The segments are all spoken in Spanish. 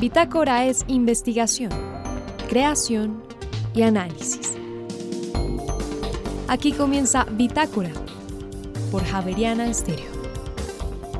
Bitácora es investigación, creación y análisis. Aquí comienza Bitácora por Javeriana Estéreo.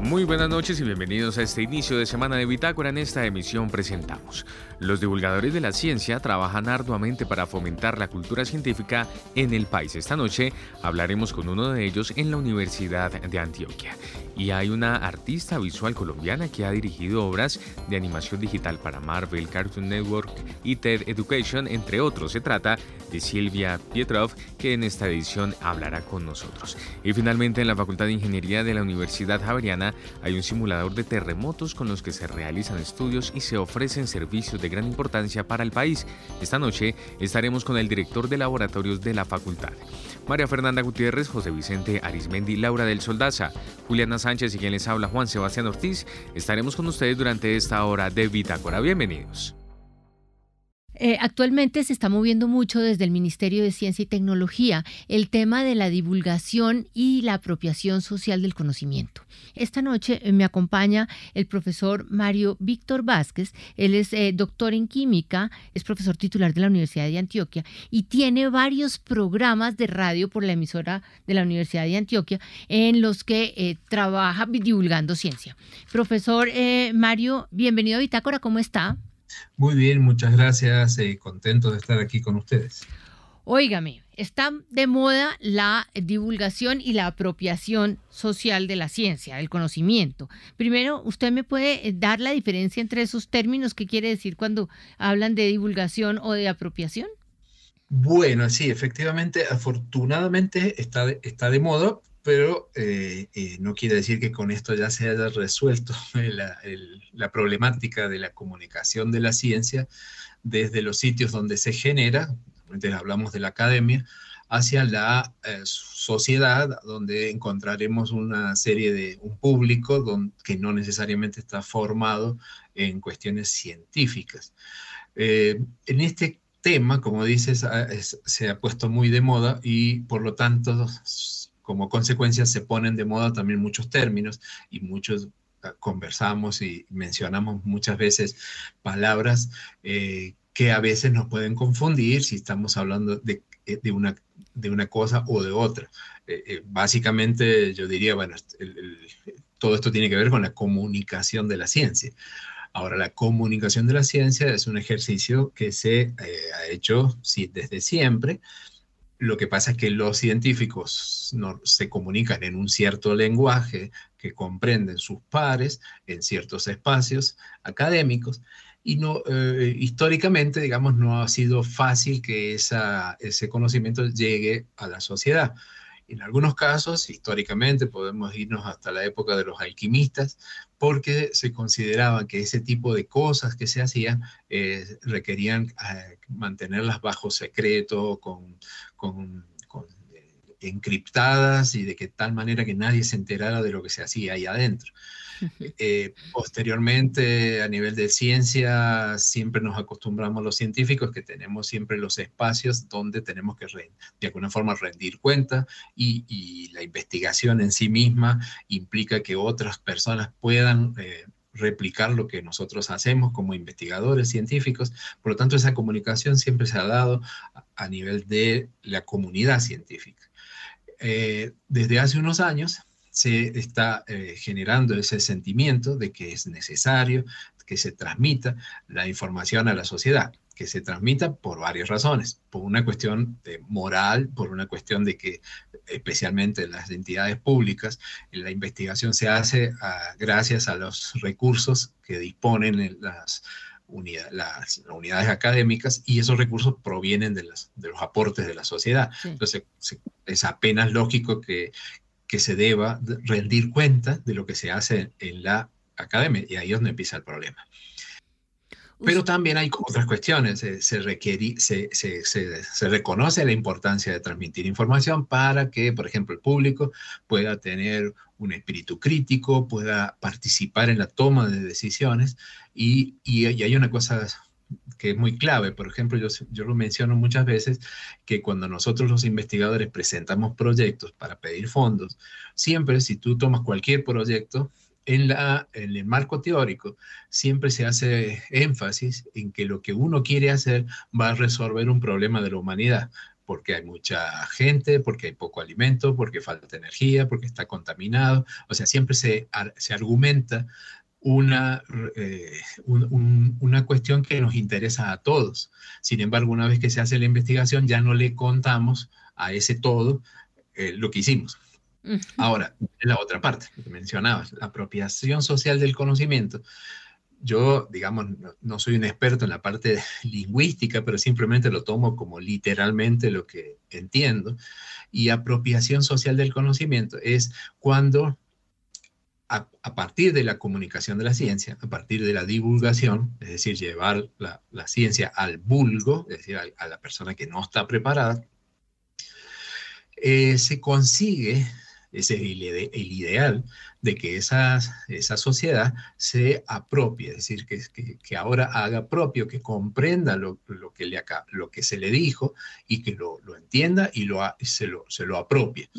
Muy buenas noches y bienvenidos a este inicio de semana de Bitácora. En esta emisión presentamos. Los divulgadores de la ciencia trabajan arduamente para fomentar la cultura científica en el país. Esta noche hablaremos con uno de ellos en la Universidad de Antioquia y hay una artista visual colombiana que ha dirigido obras de animación digital para Marvel, Cartoon Network y TED Education, entre otros. Se trata de Silvia Pietrov, que en esta edición hablará con nosotros. Y finalmente en la Facultad de Ingeniería de la Universidad Javeriana hay un simulador de terremotos con los que se realizan estudios y se ofrecen servicios de gran importancia para el país. Esta noche estaremos con el director de laboratorios de la facultad. María Fernanda Gutiérrez, José Vicente Arismendi, Laura del Soldaza, Juliana Sánchez y quien les habla Juan Sebastián Ortiz. Estaremos con ustedes durante esta hora de Bitácora. Bienvenidos. Eh, actualmente se está moviendo mucho desde el Ministerio de Ciencia y Tecnología el tema de la divulgación y la apropiación social del conocimiento. Esta noche eh, me acompaña el profesor Mario Víctor Vázquez. Él es eh, doctor en química, es profesor titular de la Universidad de Antioquia y tiene varios programas de radio por la emisora de la Universidad de Antioquia en los que trabaja divulgando ciencia. Profesor Mario, bienvenido a Bitácora, ¿cómo está? Muy bien, muchas gracias. Eh, contento de estar aquí con ustedes. Óigame, está de moda la divulgación y la apropiación social de la ciencia, del conocimiento. Primero, ¿usted me puede eh, dar la diferencia entre esos términos? ¿Qué quiere decir cuando hablan de divulgación o de apropiación? Bueno, sí, efectivamente, afortunadamente está está de moda, pero eh, eh, no quiere decir que con esto ya se haya resuelto la, problemática de la comunicación de la ciencia desde los sitios donde se genera, hablamos de la academia, hacia la eh, sociedad, donde encontraremos una serie de, un público que no necesariamente está formado en cuestiones científicas. en este tema, como dices, se ha puesto muy de moda y por lo tanto como consecuencia se ponen de moda también muchos términos y muchos ah, conversamos y mencionamos muchas veces palabras eh, que a veces nos pueden confundir si estamos hablando de, eh, de, una, de una cosa o de otra. Eh, básicamente yo diría, bueno, todo esto tiene que ver con la comunicación de la ciencia. Ahora, la comunicación de la ciencia es un ejercicio que se ha hecho sí, desde siempre lo que pasa es que los científicos no, se comunican en un cierto lenguaje que comprenden sus pares en ciertos espacios académicos y no, eh, históricamente, digamos, no ha sido fácil que ese conocimiento llegue a la sociedad. En algunos casos, históricamente, podemos irnos hasta la época de los alquimistas, porque se consideraba que ese tipo de cosas que se hacían eh, requerían eh, mantenerlas bajo secreto, con, con, encriptadas y de que tal manera que nadie se enterara de lo que se hacía ahí adentro. Eh, posteriormente, a nivel de ciencia, siempre nos acostumbramos los científicos que tenemos siempre los espacios donde tenemos que de alguna forma rendir cuenta y, la investigación en sí misma implica que otras personas puedan eh, replicar lo que nosotros hacemos como investigadores científicos. Por lo tanto, esa comunicación siempre se ha dado a, nivel de la comunidad científica. Eh, desde hace unos años, se está eh, generando ese sentimiento de que es necesario que se transmita la información a la sociedad, que se transmita por varias razones, por una cuestión de moral, por una cuestión de que especialmente las entidades públicas, la investigación se hace ah, gracias a los recursos que disponen las, las unidades académicas y esos recursos provienen de, de los aportes de la sociedad. Entonces, es apenas lógico que, que se deba rendir cuenta de lo que se hace en la academia y ahí es donde empieza el problema. Pero también hay otras cuestiones. Se, se, se, se, se, reconoce la importancia de transmitir información para que, por ejemplo, el público pueda tener un espíritu crítico, pueda participar en la toma de decisiones. Y, y, y hay una cosa que es muy clave. Por ejemplo, yo, yo lo menciono muchas veces, que cuando nosotros los investigadores presentamos proyectos para pedir fondos, siempre si tú tomas cualquier proyecto, en, el marco teórico siempre se hace énfasis en que lo que uno quiere hacer va a resolver un problema de la humanidad porque hay mucha gente, porque hay poco alimento, porque falta energía, porque está contaminado. O sea, siempre se, se argumenta una, eh, una cuestión que nos interesa a todos. Sin embargo, una vez que se hace la investigación, ya no le contamos a ese todo eh, lo que hicimos. Ahora, la otra parte que mencionabas, la apropiación social del conocimiento yo, digamos, no, soy un experto en la parte lingüística, pero simplemente lo tomo como literalmente lo que entiendo. Y apropiación social del conocimiento es cuando, a, partir de la comunicación de la ciencia, a partir de la divulgación, es decir, llevar la, ciencia al vulgo, es decir, a, la persona que no está preparada, eh, se consigue es el, ideal de que esa, esa sociedad se apropie, es decir, que, que, ahora haga propio, que comprenda lo, lo, que, le acá, lo que se le dijo y que lo, lo entienda y lo, se, lo, se lo apropie.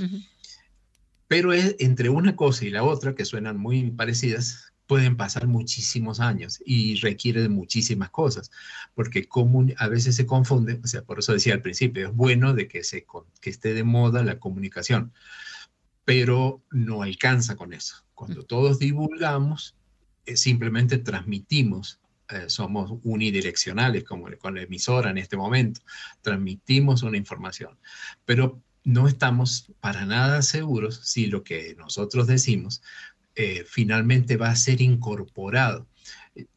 Pero es entre una cosa y la otra, que suenan muy parecidas, pueden pasar muchísimos años y requiere de muchísimas cosas, porque común, a veces se confunde, o sea, por eso decía al principio, es bueno de que, se, que esté de moda la comunicación, pero no alcanza con eso. Cuando todos divulgamos, eh, simplemente transmitimos, eh, somos unidireccionales, como con la emisora en este momento, transmitimos una información, pero no estamos para nada seguros si lo que nosotros decimos eh, finalmente va a ser incorporado.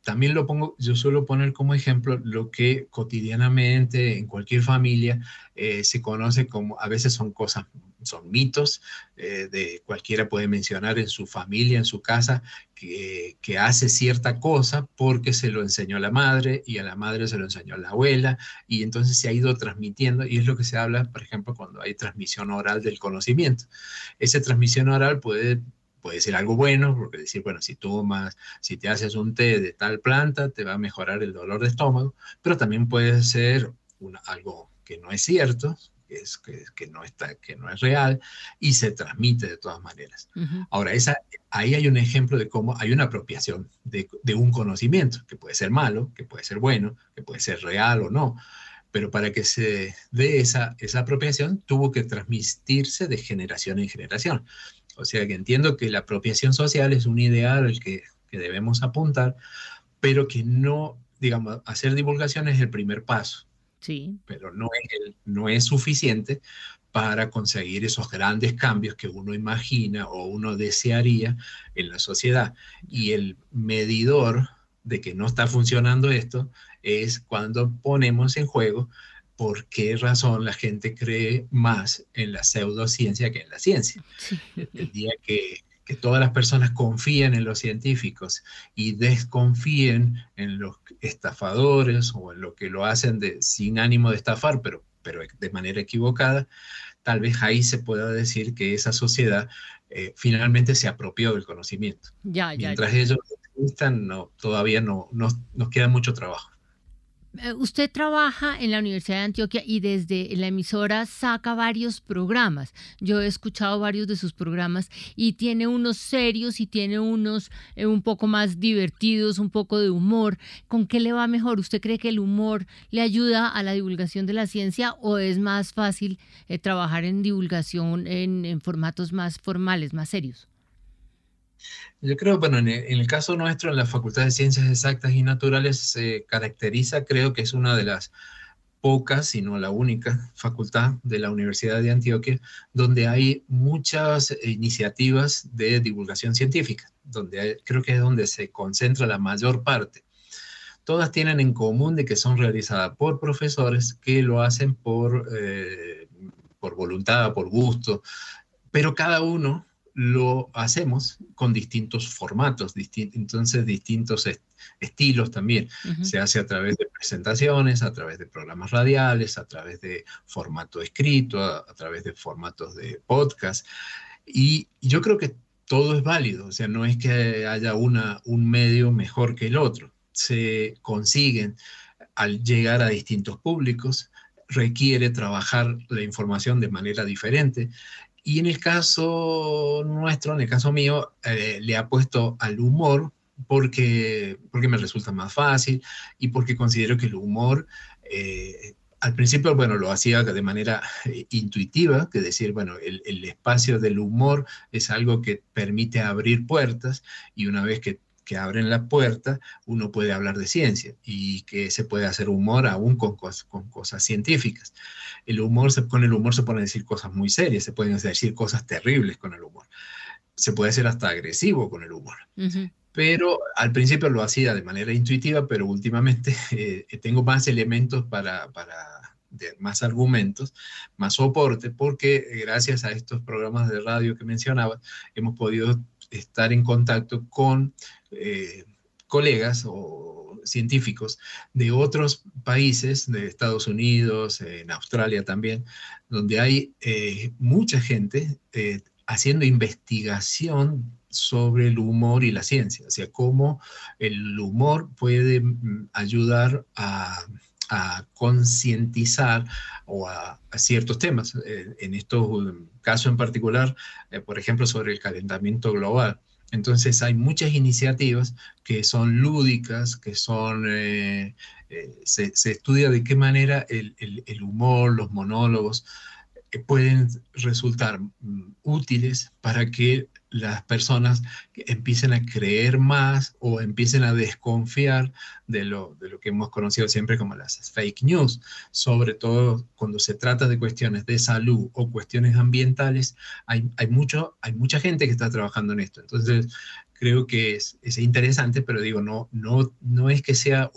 También lo pongo, yo suelo poner como ejemplo lo que cotidianamente en cualquier familia se conoce como, a veces son cosas son mitos, eh, de cualquiera puede mencionar en su familia, en su casa, que, que, hace cierta cosa porque se lo enseñó la madre y a la madre se lo enseñó la abuela y entonces se ha ido transmitiendo y es lo que se habla, por ejemplo, cuando hay transmisión oral del conocimiento. Esa transmisión oral puede puede ser algo bueno, porque decir, bueno, si tomas, si te haces un té de tal planta, te va a mejorar el dolor de estómago, pero también puede ser algo que no es cierto, es, que, no está, que no es real y se transmite de todas maneras. Ahora, esa, ahí hay un ejemplo de cómo hay una apropiación de, de, un conocimiento, que puede ser malo, que puede ser bueno, que puede ser real o no, pero para que se dé esa, esa apropiación tuvo que transmitirse de generación en generación. O sea que entiendo que la apropiación social es un ideal al que, que debemos apuntar, pero que no, digamos, hacer divulgación es el primer paso Sí. Pero no es, no es suficiente para conseguir esos grandes cambios que uno imagina o uno desearía en la sociedad. Y el medidor de que no está funcionando esto es cuando ponemos en juego por qué razón la gente cree más en la pseudociencia que en la ciencia. El día que que todas las personas confíen en los científicos y desconfíen en los estafadores o en lo que lo hacen de, sin ánimo de estafar, pero, pero de manera equivocada, tal vez ahí se pueda decir que esa sociedad eh, finalmente se apropió del conocimiento. Ya, ya, Mientras ellos están, no, todavía no, no, nos queda mucho trabajo. Eh, usted trabaja en la Universidad de Antioquia y desde la emisora saca varios programas. Yo he escuchado varios de sus programas y tiene unos serios y tiene unos eh, un poco más divertidos, un poco de humor. ¿Con qué le va mejor? ¿Usted cree que el humor le ayuda a la divulgación de la ciencia o es más fácil eh, trabajar en divulgación en formatos más formales, más serios? Yo creo, bueno, en el, caso nuestro, en la Facultad de Ciencias Exactas y Naturales se caracteriza, creo que es una de las pocas, si no la única facultad de la Universidad de Antioquia, donde hay muchas iniciativas de divulgación científica, donde creo que es donde se concentra la mayor parte. Todas tienen en común de que son realizadas por profesores que lo hacen por, eh, por voluntad, por gusto, pero cada uno lo hacemos con distintos formatos, entonces distintos estilos también. Se hace a través de presentaciones, a través de programas radiales, a través de formato escrito, a, través de formatos de podcast. Y yo creo que todo es válido, o sea, no es que haya una, un medio mejor que el otro. Se consiguen al llegar a distintos públicos, requiere trabajar la información de manera diferente y en el caso nuestro, en el caso mío, eh, le ha puesto al humor porque, porque me resulta más fácil y porque considero que el humor eh, al principio, bueno, lo hacía de manera eh, intuitiva, que decir, bueno, el, espacio del humor es algo que permite abrir puertas y una vez que, que abren la puerta, uno puede hablar de ciencia y que se puede hacer humor aún con, con cosas científicas. El humor, con el humor se pueden decir cosas muy serias, se pueden decir cosas terribles con el humor. Se puede ser hasta agresivo con el humor pero al principio lo hacía de manera intuitiva, pero últimamente eh, tengo más elementos para, para más argumentos, más soporte, porque gracias a estos programas de radio que mencionaba, hemos podido estar en contacto con eh, colegas o científicos de otros países, de Estados Unidos, en Australia también, donde hay eh, mucha gente haciendo investigación sobre el humor y la ciencia, o sea, cómo el humor puede mm, ayudar a, concientizar o a, ciertos temas. Eh, en estos mm, casos en particular, eh, por ejemplo, sobre el calentamiento global. Entonces hay muchas iniciativas que son lúdicas, que son, eh, se, estudia de qué manera el, el humor, los monólogos, pueden resultar mm, útiles para que las personas empiecen a creer más o empiecen a desconfiar de lo, de lo que hemos conocido siempre como las fake news, sobre todo cuando se trata de cuestiones de salud o cuestiones ambientales, hay, hay, mucho, hay mucha gente que está trabajando en esto. Entonces, creo que es, es, interesante, pero digo, no, no, no es que sea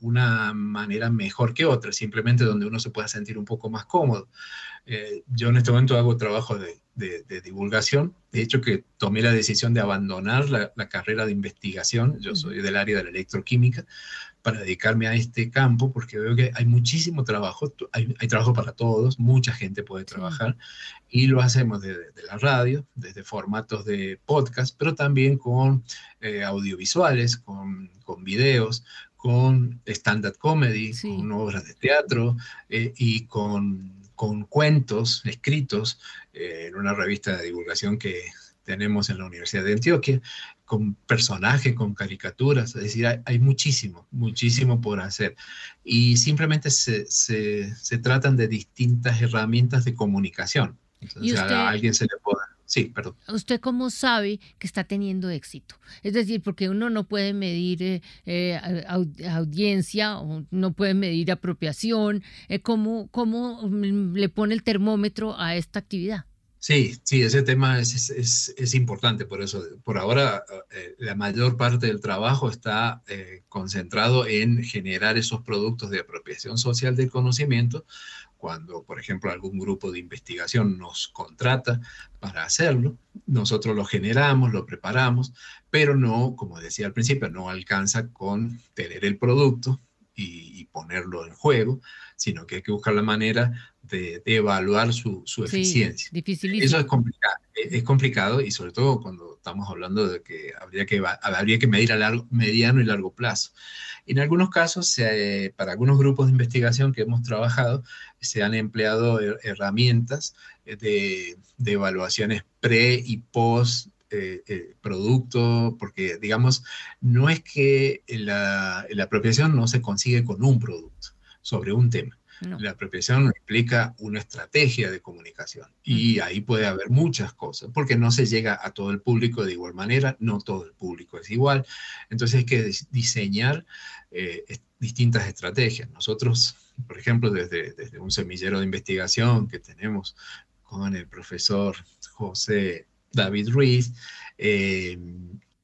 una manera mejor que otra, simplemente donde uno se pueda sentir un poco más cómodo. Eh, yo en este momento hago trabajo de, de, divulgación. De hecho, que tomé la decisión de abandonar la, carrera de investigación. Yo soy del área de la electroquímica para dedicarme a este campo porque veo que hay muchísimo trabajo, hay, hay trabajo para todos, mucha gente puede trabajar y lo hacemos desde de la radio, desde formatos de podcast, pero también con eh, audiovisuales, con, con videos, con stand-up comedy, con obras de teatro eh, y con con cuentos escritos eh, en una revista de divulgación que tenemos en la Universidad de Antioquia, con personajes, con caricaturas, es decir, hay, muchísimo, muchísimo por hacer. Y simplemente se, se, tratan de distintas herramientas de comunicación. Entonces, a alguien se le puede Sí, perdón. ¿Usted cómo sabe que está teniendo éxito? Es decir, porque uno no puede medir eh, eh, audiencia, o no puede medir apropiación. Eh, ¿cómo, ¿Cómo mm, le pone el termómetro a esta actividad? Sí, sí, ese tema es, es, es, importante, por eso, por ahora, la mayor parte del trabajo está concentrado en generar esos productos de apropiación social del conocimiento. Cuando, por ejemplo, algún grupo de investigación nos contrata para hacerlo, nosotros lo generamos, lo preparamos, pero no, como decía al principio, no alcanza con tener el producto y, ponerlo en juego, sino que hay que buscar la manera de, evaluar su, su eficiencia. Eso es complicado, es complicado y sobre todo cuando estamos hablando de que habría que, habría que medir a largo, mediano y largo plazo. En algunos casos, para algunos grupos de investigación que hemos trabajado, se han empleado herramientas de, evaluaciones pre y post eh, eh, producto, porque digamos, no es que la, la apropiación no se consigue con un producto sobre un tema. La apropiación implica una estrategia de comunicación y ahí puede haber muchas cosas, porque no se llega a todo el público de igual manera, no todo el público es igual. Entonces hay que diseñar eh, distintas estrategias. Nosotros, por ejemplo, desde, desde un semillero de investigación que tenemos con el profesor José David Ruiz, eh,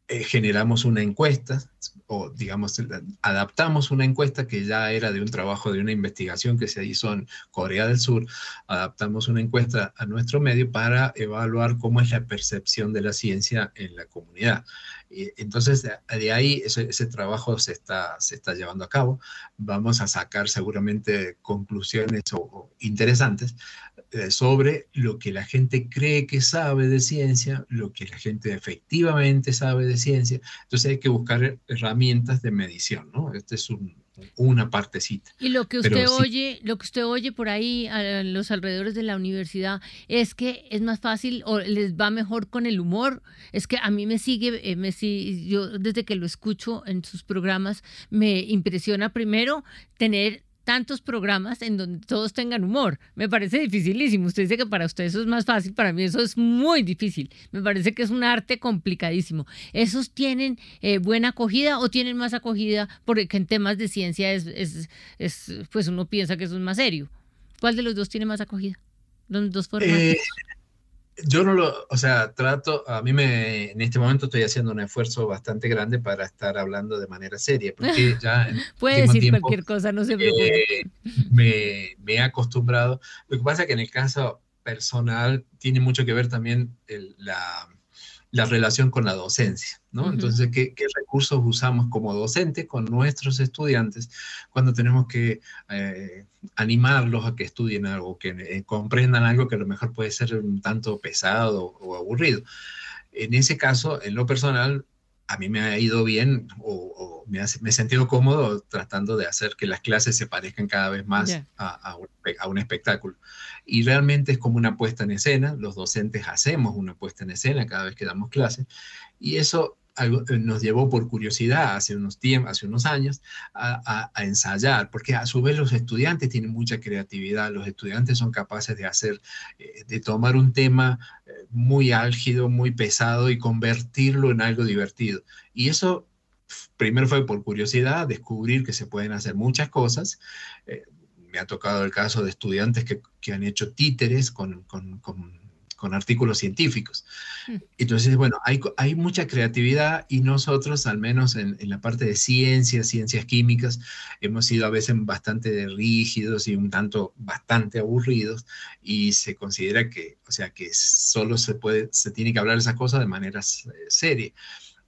eh, generamos una encuesta, o digamos, adaptamos una encuesta que ya era de un trabajo, de una investigación que se hizo en Corea del Sur, adaptamos una encuesta a nuestro medio para evaluar cómo es la percepción de la ciencia en la comunidad. Y entonces, de ahí ese, trabajo se está, se está llevando a cabo. Vamos a sacar seguramente conclusiones o interesantes sobre lo que la gente cree que sabe de ciencia, lo que la gente efectivamente sabe de ciencia. Entonces hay que buscar herramientas de medición, ¿no? Este es un, una partecita. Y lo que usted oye, lo que usted oye por ahí a los alrededores de la universidad es que es más fácil o les va mejor con el humor. Es que a mí me sigue, eh, me, yo desde que lo escucho en sus programas me impresiona primero tener tantos programas en donde todos tengan humor. Me parece dificilísimo. Usted dice que para usted eso es más fácil, para mí eso es muy difícil. Me parece que es un arte complicadísimo. ¿Esos tienen eh, buena acogida o tienen más acogida? Porque en temas de ciencia es, es, es, pues uno piensa que eso es más serio. ¿Cuál de los dos tiene más acogida? Los dos formatos. Eh, yo no lo, o sea, trato, a mí me, en este momento estoy haciendo un esfuerzo bastante grande para estar hablando de manera seria, porque ya... Puede decir cualquier cosa, no se preocupe. me, me, he acostumbrado. Lo que pasa es que en el caso personal tiene mucho que ver también el, la, la relación con la docencia, ¿no? Entonces, ¿qué, recursos usamos como docentes con nuestros estudiantes cuando tenemos que eh, animarlos a que estudien algo, que eh, comprendan algo que a lo mejor puede ser un tanto pesado o aburrido? En ese caso, en lo personal, a mí me ha ido bien o, me, he sentido cómodo tratando de hacer que las clases se parezcan cada vez más a, un, espectáculo. Y realmente es como una puesta en escena, los docentes hacemos una puesta en escena cada vez que damos clases y eso eh, nos llevó por curiosidad hace unos, tiempos, hace unos años a, ensayar, porque a su vez los estudiantes tienen mucha creatividad, los estudiantes son capaces de hacer, eh, de tomar un tema eh, muy álgido, muy pesado y convertirlo en algo divertido. Y eso primero fue por curiosidad, descubrir que se pueden hacer muchas cosas. me ha tocado el caso de estudiantes que, han hecho títeres con con artículos científicos. Mm. Entonces, bueno, hay, hay mucha creatividad y nosotros, al menos en, la parte de ciencias, ciencias químicas, hemos sido a veces bastante rígidos y un tanto bastante aburridos y se considera que, o sea, que solo se puede, se tiene que hablar de esas cosas de manera seria.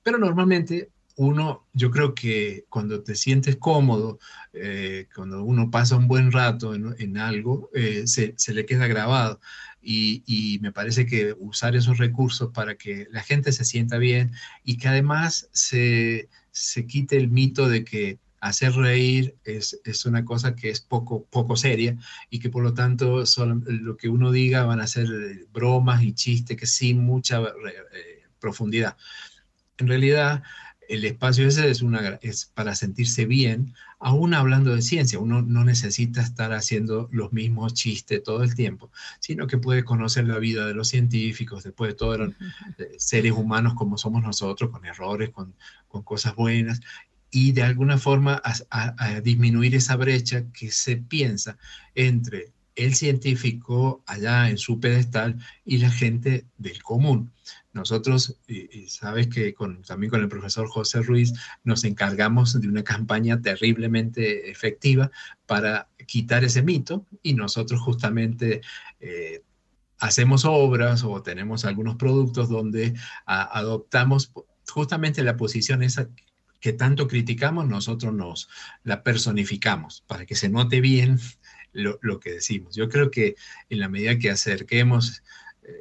Pero normalmente uno, yo creo que cuando te sientes cómodo, eh, cuando uno pasa un buen rato en, algo, eh, se, se, le queda grabado. Y, me parece que usar esos recursos para que la gente se sienta bien y que además se, se quite el mito de que hacer reír es, es, una cosa que es poco, poco seria y que por lo tanto lo que uno diga van a ser bromas y chistes que sin mucha eh, profundidad. En realidad, el espacio ese es, una, es para sentirse bien, aún hablando de ciencia. Uno no necesita estar haciendo los mismos chistes todo el tiempo, sino que puede conocer la vida de los científicos, después de todos los seres humanos como somos nosotros, con errores, con, con cosas buenas, y de alguna forma a disminuir esa brecha que se piensa entre el científico allá en su pedestal y la gente del común. Nosotros, y, sabes que con, también con el profesor José Ruiz nos encargamos de una campaña terriblemente efectiva para quitar ese mito y nosotros justamente eh, hacemos obras o tenemos algunos productos donde adoptamos justamente la posición esa que tanto criticamos, nosotros nos la personificamos para que se note bien lo, que decimos. Yo creo que en la medida que acerquemos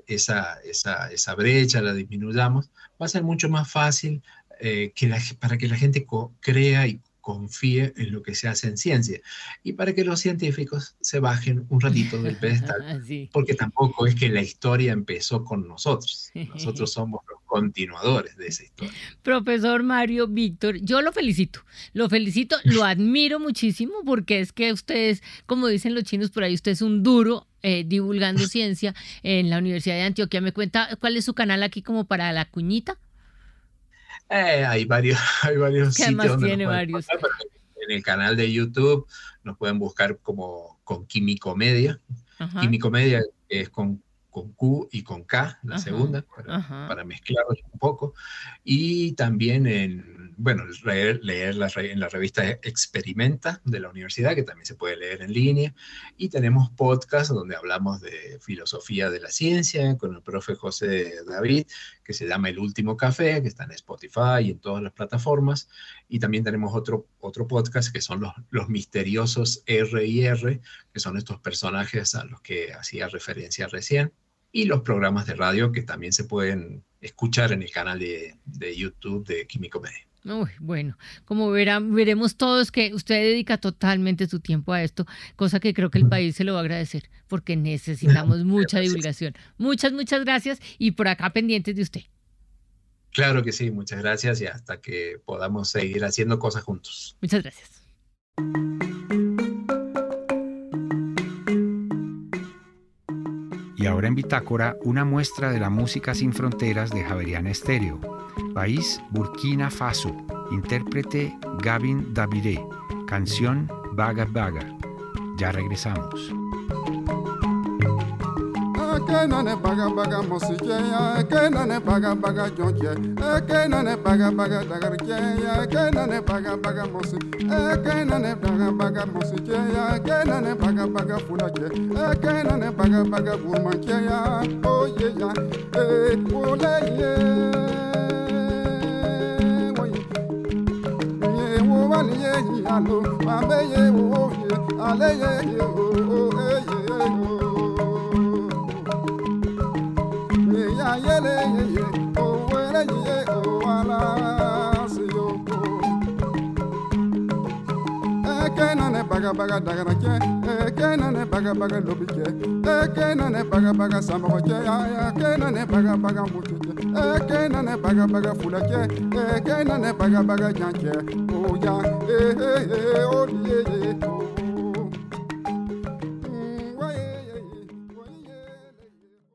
esa, esa, esa brecha, la disminuyamos, va a ser mucho más fácil eh, que para que la gente crea y confíe en lo que se hace en ciencia y para que los científicos se bajen un ratito del pedestal, porque tampoco es que la historia empezó con nosotros, nosotros somos los continuadores de esa historia. Profesor Mario Víctor, yo lo felicito, lo felicito, lo admiro muchísimo porque es que ustedes, como dicen los chinos por ahí, usted es un duro eh, divulgando ciencia en la Universidad de Antioquia. ¿Me cuenta cuál es su canal aquí como para la cuñita? Eh, hay varios, hay varios sitios. tiene varios? en el canal de YouTube nos pueden buscar como con Químico Media. Químico Media es con con Q y con K, la segunda, para, para, mezclarlos un poco. Y también en, bueno, leer, leer la, en la revista Experimenta de la universidad, que también se puede leer en línea. Y tenemos podcast donde hablamos de filosofía de la ciencia con el profe José David, que se llama El Último Café, que está en Spotify y en todas las plataformas. Y también tenemos otro, otro podcast que son los, los misteriosos R y R, que son estos personajes a los que hacía referencia recién y los programas de radio que también se pueden escuchar en el canal de, de YouTube de Químico Media. Bueno, como verán, veremos todos que usted dedica totalmente su tiempo a esto, cosa que creo que el país se lo va a agradecer, porque necesitamos mucha divulgación. Muchas, muchas gracias y por acá pendientes de usted. Claro que sí, muchas gracias y hasta que podamos seguir haciendo cosas juntos. Muchas gracias. Ahora en Bitácora, una muestra de la música sin fronteras de Javeriana Estéreo. País Burkina Faso. Intérprete Gavin Davide. Canción Baga Baga. Ya regresamos. Ke nane baga baga mosike ya ke nane baga baga jonje ke nane baga baga dagar ke ya ke nane baga baga mosi ke nane baga baga mosike ya ke nane baga baga fulake ke nane baga baga burman ke ya oh ye ya eh ole ye wo wali ye alo abe ye wo ye ale ye ye o o e ye o ayele yeye owele yiye owala seyoko. Eke nane baga baga dagara kye, eke nane baga baga lobi kye, eke nane baga baga samoko kye, eke nane baga baga mutu kye, eke nane baga baga fula kye, eke nane baga baga jan kye, oya ee.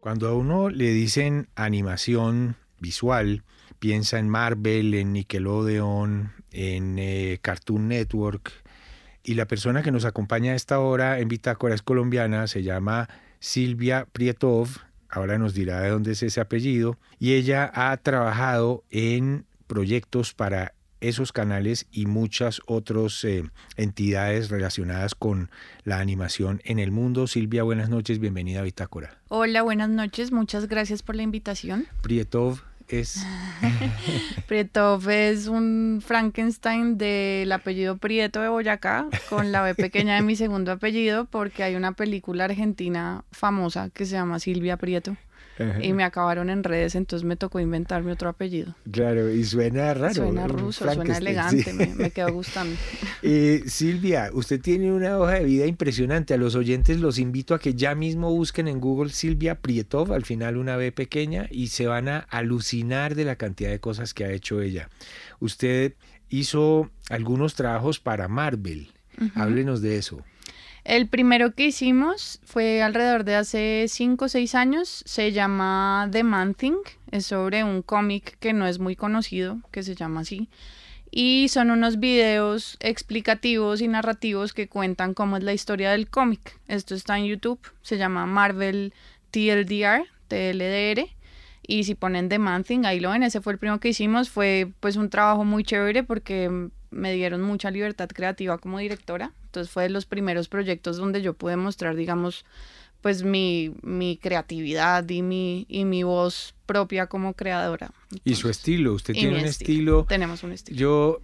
Cuando a uno le dicen animación visual, piensa en Marvel, en Nickelodeon, en eh, Cartoon Network. Y la persona que nos acompaña a esta hora en Bitácora es colombiana, se llama Silvia Prietov, ahora nos dirá de dónde es ese apellido, y ella ha trabajado en proyectos para esos canales y muchas otras eh, entidades relacionadas con la animación en el mundo. Silvia, buenas noches, bienvenida a Bitácora. Hola, buenas noches, muchas gracias por la invitación. Prietov es... Prietov es un Frankenstein del apellido Prieto de Boyacá, con la B pequeña de mi segundo apellido, porque hay una película argentina famosa que se llama Silvia Prieto y me acabaron en redes, entonces me tocó inventarme otro apellido. Claro, y suena raro. Suena ruso, suena elegante, me, me, quedó gustando. Eh, Silvia, usted tiene una hoja de vida impresionante. A los oyentes los invito a que ya mismo busquen en Google Silvia Prietov, al final una B pequeña, y se van a alucinar de la cantidad de cosas que ha hecho ella. Usted hizo algunos trabajos para Marvel. Uh -huh. Háblenos de eso. El primero que hicimos fue alrededor de hace 5 o 6 años. Se llama The Man Thing. Es sobre un cómic que no es muy conocido, que se llama así. Y son unos videos explicativos y narrativos que cuentan cómo es la historia del cómic. Esto está en YouTube. Se llama Marvel TLDR, TLDR. Y si ponen The Man Thing, ahí lo ven. Ese fue el primero que hicimos. Fue pues un trabajo muy chévere porque me dieron mucha libertad creativa como directora. Entonces fue de los primeros proyectos donde yo pude mostrar, digamos, pues mi, mi creatividad y mi, y mi voz propia como creadora. Entonces, y su estilo, usted tiene un estilo. estilo. Tenemos un estilo. Yo,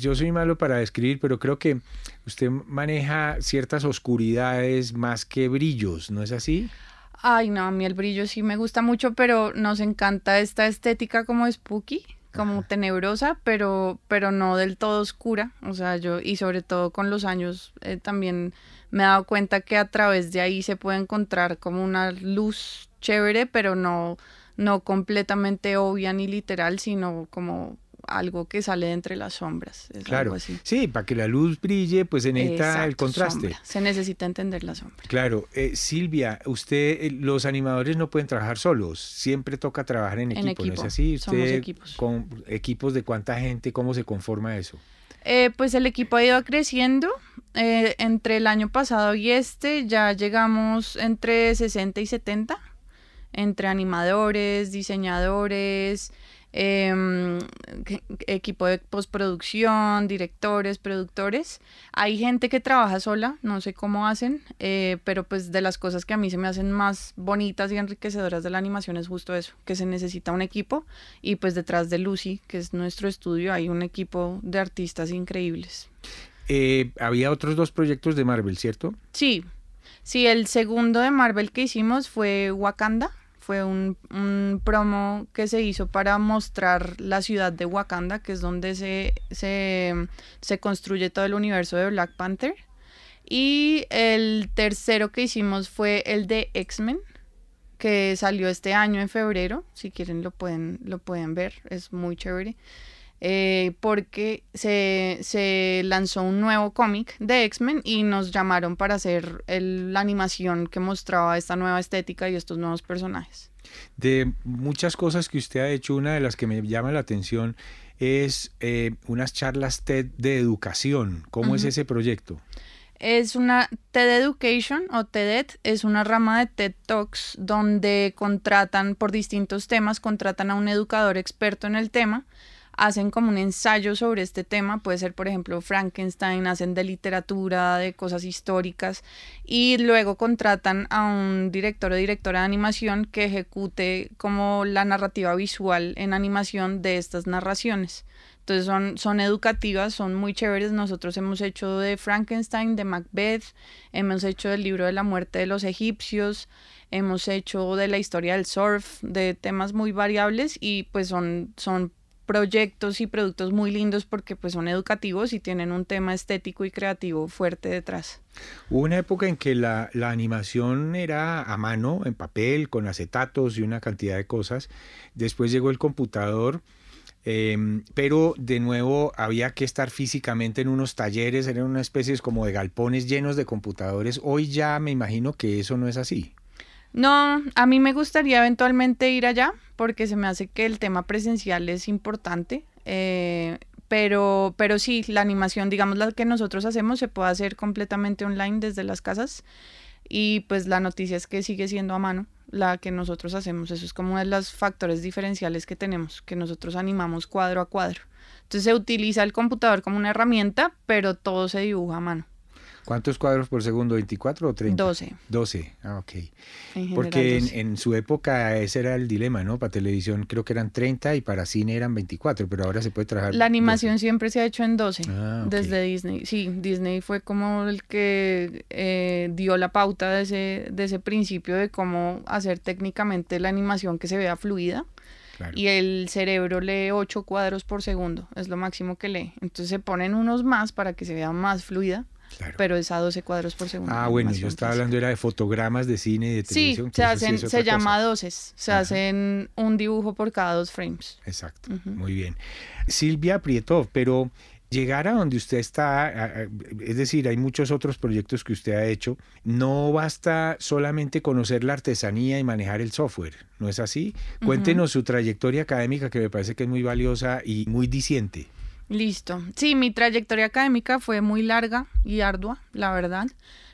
yo soy malo para describir, pero creo que usted maneja ciertas oscuridades más que brillos, ¿no es así? Ay, no, a mí el brillo sí me gusta mucho, pero nos encanta esta estética como spooky como tenebrosa, pero, pero no del todo oscura. O sea, yo, y sobre todo con los años, eh, también me he dado cuenta que a través de ahí se puede encontrar como una luz chévere, pero no, no completamente obvia ni literal, sino como algo que sale de entre las sombras. Es claro, sí, para que la luz brille, pues se necesita Exacto, el contraste. Sombra. Se necesita entender la sombra. Claro, eh, Silvia, usted, eh, los animadores no pueden trabajar solos, siempre toca trabajar en equipo, en equipo. ¿no es así? Usted, Somos equipos. Con equipos de cuánta gente, ¿cómo se conforma eso? Eh, pues el equipo ha ido creciendo. Eh, entre el año pasado y este ya llegamos entre 60 y 70, entre animadores, diseñadores, eh, equipo de postproducción, directores, productores. Hay gente que trabaja sola, no sé cómo hacen, eh, pero pues de las cosas que a mí se me hacen más bonitas y enriquecedoras de la animación es justo eso, que se necesita un equipo y pues detrás de Lucy, que es nuestro estudio, hay un equipo de artistas increíbles. Eh, había otros dos proyectos de Marvel, ¿cierto? Sí, sí, el segundo de Marvel que hicimos fue Wakanda Fue un, un, promo que se hizo para mostrar la ciudad de Wakanda, que es donde se, se, se construye todo el universo de Black Panther. Y el tercero que hicimos fue el de X-Men, que salió este año en febrero. Si quieren lo pueden, lo pueden ver, es muy chévere. Eh, porque se, se, lanzó un nuevo cómic de X-Men y nos llamaron para hacer el, la animación que mostraba esta nueva estética y estos nuevos personajes. De muchas cosas que usted ha hecho, una de las que me llama la atención es eh, unas charlas TED de educación. ¿Cómo uh -huh. es ese proyecto? Es una TED Education o TED, es una rama de TED Talks donde contratan por distintos temas, contratan a un educador experto en el tema hacen como un ensayo sobre este tema, puede ser por ejemplo Frankenstein, hacen de literatura, de cosas históricas y luego contratan a un director o directora de animación que ejecute como la narrativa visual en animación de estas narraciones. Entonces son, son educativas, son muy chéveres. Nosotros hemos hecho de Frankenstein, de Macbeth, hemos hecho del libro de la muerte de los egipcios, hemos hecho de la historia del surf, de temas muy variables y pues son, son proyectos y productos muy lindos porque pues son educativos y tienen un tema estético y creativo fuerte detrás. Hubo una época en que la, la, animación era a mano, en papel, con acetatos y una cantidad de cosas. Después llegó el computador, eh, pero de nuevo había que estar físicamente en unos talleres, eran una especie como de galpones llenos de computadores. Hoy ya me imagino que eso no es así. No, a mí me gustaría eventualmente ir allá porque se me hace que el tema presencial es importante. Eh, pero, pero sí, la animación, digamos, la que nosotros hacemos se puede hacer completamente online desde las casas. Y pues la noticia es que sigue siendo a mano la que nosotros hacemos. Eso es como uno de los factores diferenciales que tenemos, que nosotros animamos cuadro a cuadro. Entonces se utiliza el computador como una herramienta, pero todo se dibuja a mano. ¿Cuántos cuadros por segundo? ¿24 o 30? 12. 12, ah, ok. En Porque en, en, su época ese era el dilema, ¿no? Para televisión creo que eran 30 y para cine eran 24, pero ahora se puede trabajar. La animación 12. siempre se ha hecho en 12, ah, okay. desde Disney. Sí, Disney fue como el que eh, dio la pauta de ese, de ese principio de cómo hacer técnicamente la animación que se vea fluida. Claro. Y el cerebro lee 8 cuadros por segundo, es lo máximo que lee. Entonces se ponen unos más para que se vea más fluida Claro. pero es a 12 cuadros por segundo. Ah, bueno, yo estaba hablando era de fotogramas de cine y de televisión. Sí, se, hacen, sí se llama doces, se Ajá. hacen un dibujo por cada dos frames. Exacto, uh -huh. muy bien. Silvia Prieto, pero llegar a donde usted está, es decir, hay muchos otros proyectos que usted ha hecho, no basta solamente conocer la artesanía y manejar el software, ¿no es así? Cuéntenos uh -huh. su trayectoria académica que me parece que es muy valiosa y muy diciente. Listo. Sí, mi trayectoria académica fue muy larga y ardua, la verdad.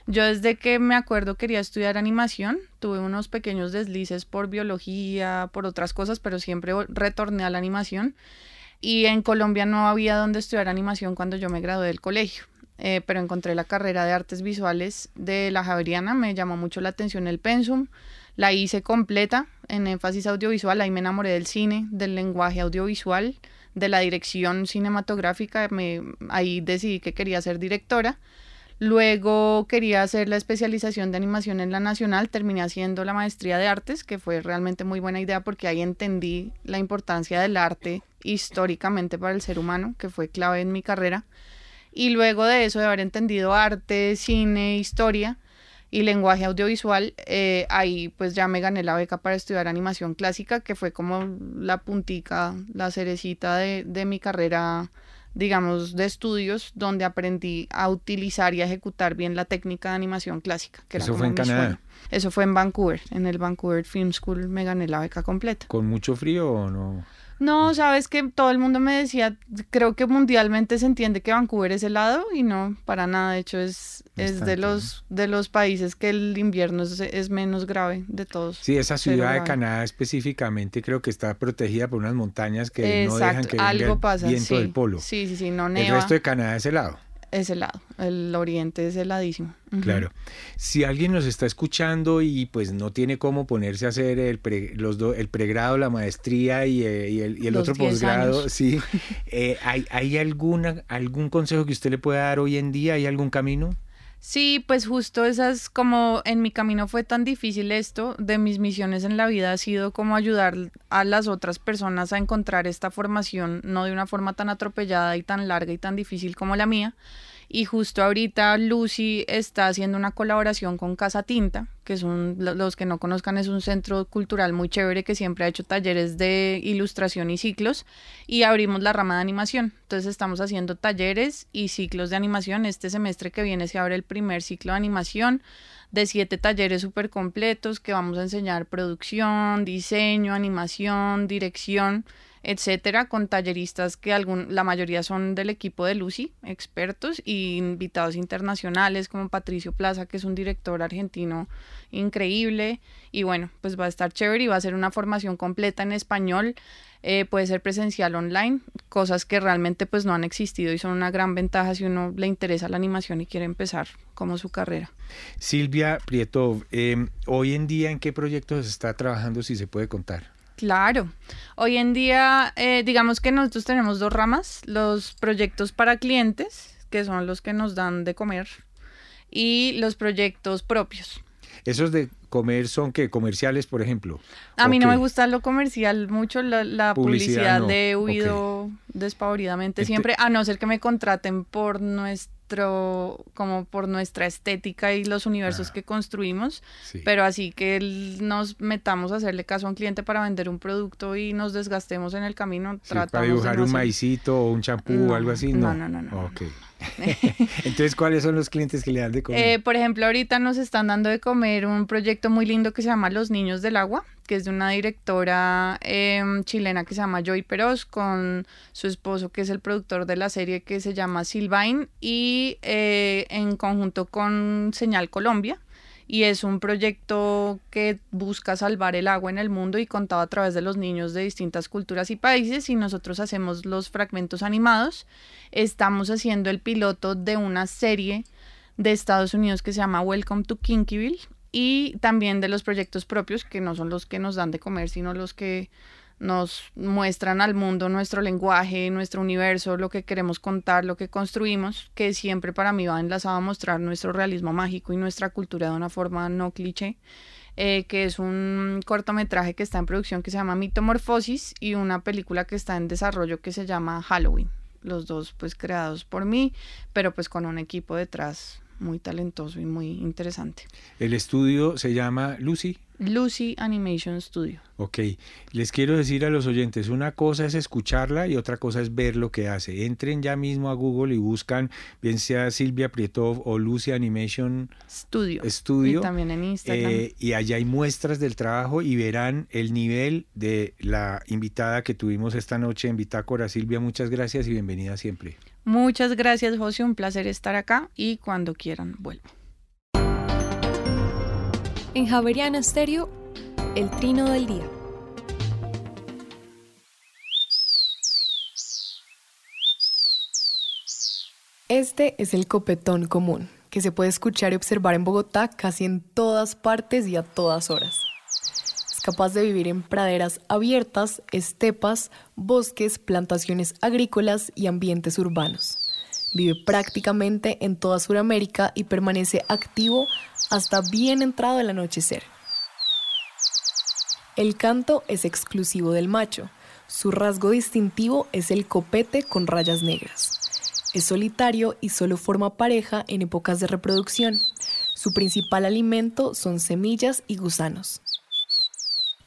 Yo desde que me acuerdo quería estudiar animación, tuve unos pequeños deslices por biología, por otras cosas, pero siempre retorné a la animación. Y en Colombia no había donde estudiar animación cuando yo me gradué del colegio. Eh, pero encontré la carrera de artes visuales de la Javeriana, me llamó mucho la atención el pensum, la hice completa en énfasis audiovisual, ahí me enamoré del cine, del lenguaje audiovisual, de la dirección cinematográfica, me, ahí decidí que quería ser directora. Luego quería hacer la especialización de animación en la Nacional, terminé haciendo la maestría de artes, que fue realmente muy buena idea porque ahí entendí la importancia del arte históricamente para el ser humano, que fue clave en mi carrera. Y luego de eso, de haber entendido arte, cine, historia, y lenguaje audiovisual, eh, ahí pues ya me gané la beca para estudiar animación clásica, que fue como la puntica, la cerecita de, de mi carrera, digamos, de estudios, donde aprendí a utilizar y a ejecutar bien la técnica de animación clásica. Que Eso fue en Canadá. Sueño. Eso fue en Vancouver, en el Vancouver Film School me gané la beca completa. ¿Con mucho frío o no? No, sabes que todo el mundo me decía, creo que mundialmente se entiende que Vancouver es helado y no, para nada, de hecho es, es de los de los países que el invierno es, es menos grave de todos. Sí, esa ciudad de Canadá específicamente creo que está protegida por unas montañas que Exacto, no dejan que venga algo pasa, viento sí. del polo. Sí, sí, sí, no neva. El resto de Canadá es helado es helado, el oriente es heladísimo. Uh -huh. Claro. Si alguien nos está escuchando y pues no tiene cómo ponerse a hacer el, pre, los do, el pregrado, la maestría y, eh, y el, y el otro posgrado, sí, eh, ¿hay, ¿hay alguna, algún consejo que usted le pueda dar hoy en día? ¿Hay algún camino? Sí, pues justo esas, como en mi camino fue tan difícil esto, de mis misiones en la vida ha sido como ayudar a las otras personas a encontrar esta formación, no de una forma tan atropellada y tan larga y tan difícil como la mía. Y justo ahorita Lucy está haciendo una colaboración con Casa Tinta, que es un, los que no conozcan, es un centro cultural muy chévere que siempre ha hecho talleres de ilustración y ciclos. Y abrimos la rama de animación. Entonces estamos haciendo talleres y ciclos de animación. Este semestre que viene se abre el primer ciclo de animación de siete talleres súper completos que vamos a enseñar producción, diseño, animación, dirección etcétera, con talleristas que algún, la mayoría son del equipo de Lucy, expertos, y invitados internacionales como Patricio Plaza, que es un director argentino increíble. Y bueno, pues va a estar chévere y va a ser una formación completa en español. Eh, puede ser presencial online, cosas que realmente pues no han existido y son una gran ventaja si uno le interesa la animación y quiere empezar como su carrera. Silvia Prieto, em, hoy en día en qué proyectos está trabajando si se puede contar? Claro. Hoy en día, eh, digamos que nosotros tenemos dos ramas, los proyectos para clientes, que son los que nos dan de comer, y los proyectos propios. ¿Esos de comer son que comerciales, por ejemplo? A mí no me gusta lo comercial mucho, la, publicidad, de huido despavoridamente siempre, a no ser que me contraten por nuestro como por nuestra estética y los universos que construimos, pero así que nos metamos a hacerle caso a un cliente para vender un producto y nos desgastemos en el camino. Sí, para dibujar un maicito o un champú o algo así, no. No, no, no. Entonces, ¿cuáles son los clientes que le dan de comer? Eh, por ejemplo, ahorita nos están dando de comer un proyecto muy lindo que se llama Los Niños del Agua, que es de una directora em, chilena que se llama Joy Peros, con su esposo, que es el productor de la serie que se llama Silvain, y eh, en conjunto con Señal Colombia y es un proyecto que busca salvar el agua en el mundo y contado a través de los niños de distintas culturas y países y nosotros hacemos los fragmentos animados. Estamos haciendo el piloto de una serie de Estados Unidos que se llama Welcome to Kinkyville y también de los proyectos propios que no son los que nos dan de comer, sino los que nos muestran al mundo nuestro lenguaje, nuestro universo, lo que queremos contar, lo que construimos, que siempre para mí va enlazado a mostrar nuestro realismo mágico y nuestra cultura de una forma no cliché. Eh, que es un cortometraje que está en producción que se llama Mitomorfosis y una película que está en desarrollo que se llama Halloween. Los dos pues creados por mí, pero pues con un equipo detrás muy talentoso y muy interesante. El estudio se llama Lucy. Lucy Animation Studio. Ok, les quiero decir a los oyentes, una cosa es escucharla y otra cosa es ver lo que hace. Entren ya mismo a Google y buscan, bien sea Silvia Prietov o Lucy Animation Studio. Studio y también en Instagram. Eh, y allá hay muestras del trabajo y verán el nivel de la invitada que tuvimos esta noche en Bitácora. Silvia, muchas gracias y bienvenida siempre. Muchas gracias, José. Un placer estar acá y cuando quieran vuelvo. En Javeriana Stereo, el trino del día. Este es el copetón común, que se puede escuchar y observar en Bogotá casi en todas partes y a todas horas. Capaz de vivir en praderas abiertas, estepas, bosques, plantaciones agrícolas y ambientes urbanos. Vive prácticamente en toda Sudamérica y permanece activo hasta bien entrado el anochecer. El canto es exclusivo del macho. Su rasgo distintivo es el copete con rayas negras. Es solitario y solo forma pareja en épocas de reproducción. Su principal alimento son semillas y gusanos.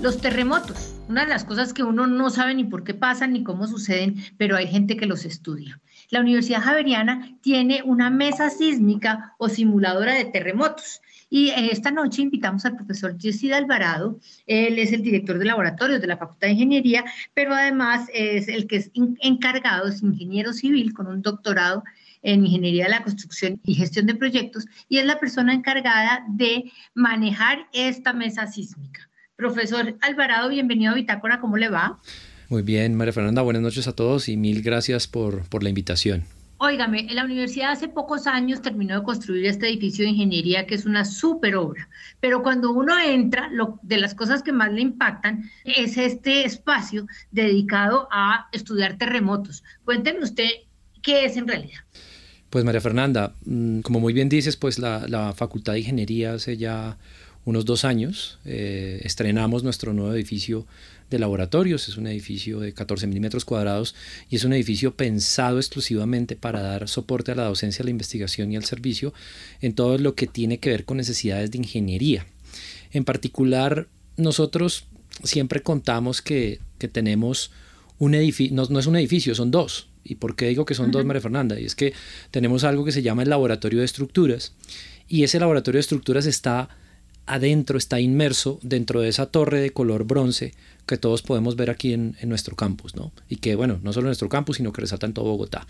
Los terremotos, una de las cosas que uno no sabe ni por qué pasan ni cómo suceden, pero hay gente que los estudia. La Universidad Javeriana tiene una mesa sísmica o simuladora de terremotos y esta noche invitamos al profesor Jesse Alvarado. Él es el director de laboratorios de la Facultad de Ingeniería, pero además es el que es encargado, es ingeniero civil con un doctorado en Ingeniería de la Construcción y Gestión de Proyectos y es la persona encargada de manejar esta mesa sísmica. Profesor Alvarado, bienvenido a Bitácora, ¿cómo le va? Muy bien, María Fernanda, buenas noches a todos y mil gracias por, por la invitación. Óigame, la universidad hace pocos años terminó de construir este edificio de ingeniería que es una súper obra, pero cuando uno entra, lo, de las cosas que más le impactan es este espacio dedicado a estudiar terremotos. Cuénteme usted qué es en realidad. Pues María Fernanda, mm, como muy bien dices, pues la, la Facultad de Ingeniería hace ya unos dos años eh, estrenamos nuestro nuevo edificio de laboratorios. Es un edificio de 14 milímetros cuadrados y es un edificio pensado exclusivamente para dar soporte a la docencia, a la investigación y al servicio en todo lo que tiene que ver con necesidades de ingeniería. En particular, nosotros siempre contamos que, tenemos un edificio, no, es un edificio, son dos. ¿Y por qué digo que son dos, María Fernanda? Y es que tenemos algo que se llama el laboratorio de estructuras y ese laboratorio de estructuras está adentro, está inmerso dentro de esa torre de color bronce que todos podemos ver aquí en, nuestro campus, ¿no? Y que, bueno, no solo en nuestro campus, sino que resalta en todo Bogotá.